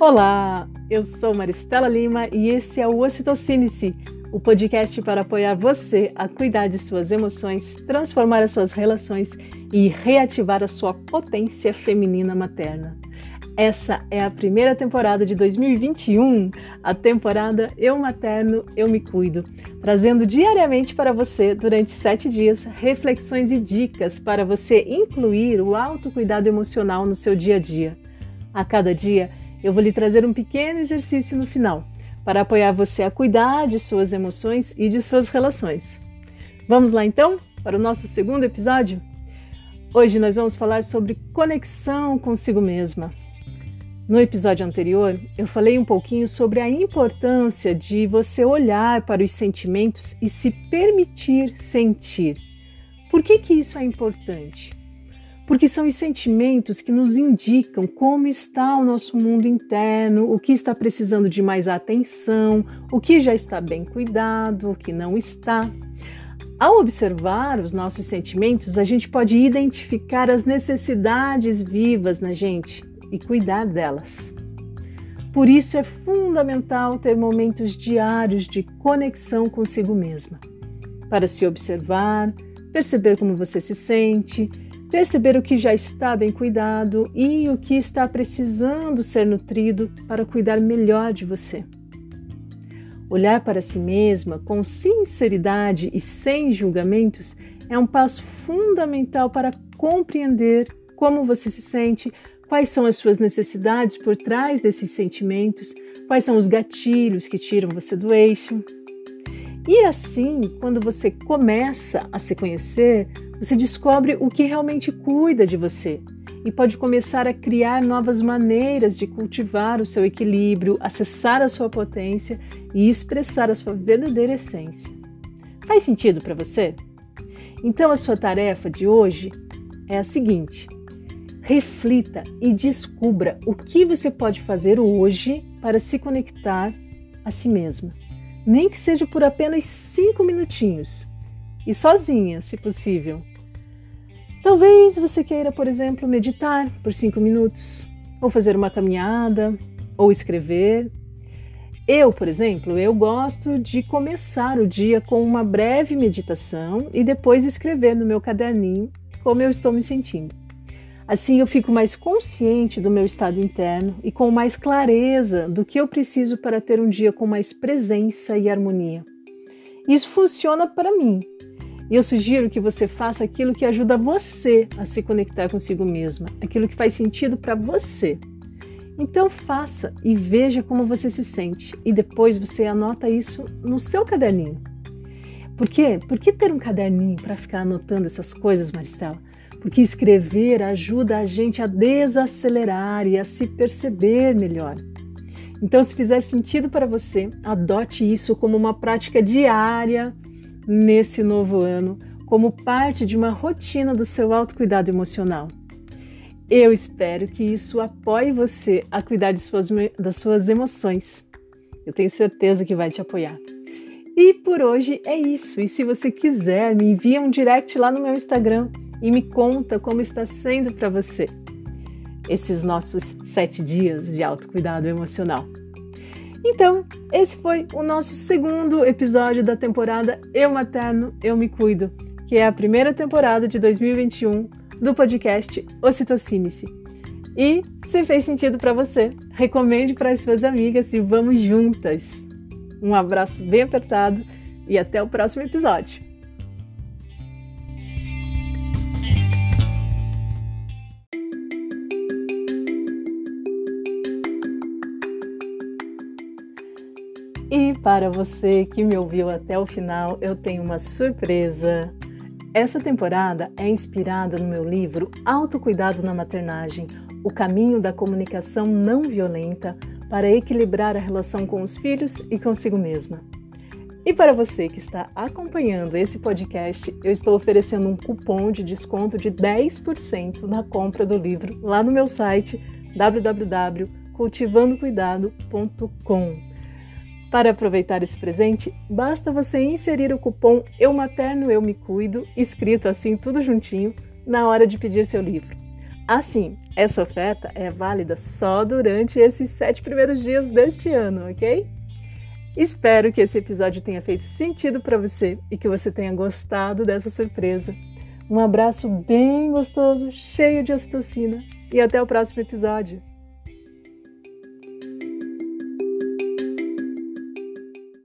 Olá, eu sou Maristela Lima e esse é o Ocitocine-se, o podcast para apoiar você a cuidar de suas emoções, transformar as suas relações e reativar a sua potência feminina materna. Essa é a primeira temporada de 2021, a temporada Eu Materno, Eu Me Cuido, trazendo diariamente para você, durante sete dias, reflexões e dicas para você incluir o autocuidado emocional no seu dia a dia. A cada dia, eu vou lhe trazer um pequeno exercício no final, para apoiar você a cuidar de suas emoções e de suas relações. Vamos lá então para o nosso segundo episódio? Hoje nós vamos falar sobre conexão consigo mesma. No episódio anterior, eu falei um pouquinho sobre a importância de você olhar para os sentimentos e se permitir sentir. Por que, que isso é importante? Porque são os sentimentos que nos indicam como está o nosso mundo interno, o que está precisando de mais atenção, o que já está bem cuidado, o que não está. Ao observar os nossos sentimentos, a gente pode identificar as necessidades vivas na gente e cuidar delas. Por isso é fundamental ter momentos diários de conexão consigo mesma, para se observar, perceber como você se sente, perceber o que já está bem cuidado e o que está precisando ser nutrido para cuidar melhor de você. Olhar para si mesma com sinceridade e sem julgamentos é um passo fundamental para compreender como você se sente, quais são as suas necessidades por trás desses sentimentos, quais são os gatilhos que tiram você do eixo. E assim, quando você começa a se conhecer, você descobre o que realmente cuida de você e pode começar a criar novas maneiras de cultivar o seu equilíbrio, acessar a sua potência e expressar a sua verdadeira essência. Faz sentido para você? Então, a sua tarefa de hoje é a seguinte: reflita e descubra o que você pode fazer hoje para se conectar a si mesma. Nem que seja por apenas cinco minutinhos. E sozinha, se possível. Talvez você queira, por exemplo, meditar por cinco minutos, ou fazer uma caminhada, ou escrever. Eu, por exemplo, eu gosto de começar o dia com uma breve meditação e depois escrever no meu caderninho como eu estou me sentindo. Assim eu fico mais consciente do meu estado interno e com mais clareza do que eu preciso para ter um dia com mais presença e harmonia. Isso funciona para mim. E eu sugiro que você faça aquilo que ajuda você a se conectar consigo mesma, aquilo que faz sentido para você. Então faça e veja como você se sente e depois você anota isso no seu caderninho. Por quê? Por que ter um caderninho para ficar anotando essas coisas, Maristela? porque escrever ajuda a gente a desacelerar e a se perceber melhor. Então, se fizer sentido para você, adote isso como uma prática diária nesse novo ano, como parte de uma rotina do seu autocuidado emocional. Eu espero que isso apoie você a cuidar suas, das suas emoções. Eu tenho certeza que vai te apoiar. E por hoje é isso. E se você quiser, me envia um direct lá no meu Instagram e me conta como está sendo para você esses nossos sete dias de autocuidado emocional. Então, esse foi o nosso segundo episódio da temporada Eu Materno, Eu Me Cuido, que é a primeira temporada de 2021 do podcast Ocitocine-se. E se fez sentido para você, recomende para as suas amigas e vamos juntas. Um abraço bem apertado e até o próximo episódio. E para você que me ouviu até o final, eu tenho uma surpresa. Essa temporada é inspirada no meu livro Autocuidado na Maternagem O Caminho da Comunicação Não Violenta para equilibrar a relação com os filhos e consigo mesma. E para você que está acompanhando esse podcast, eu estou oferecendo um cupom de desconto de 10% na compra do livro lá no meu site www.cultivandocuidado.com. Para aproveitar esse presente, basta você inserir o cupom Eu Materno Eu Me Cuido, escrito assim tudo juntinho, na hora de pedir seu livro. Assim, Essa oferta é válida só durante esses sete primeiros dias deste ano, ok? Espero que esse episódio tenha feito sentido para você e que você tenha gostado dessa surpresa. Um abraço bem gostoso, cheio de ocitocina e até o próximo episódio.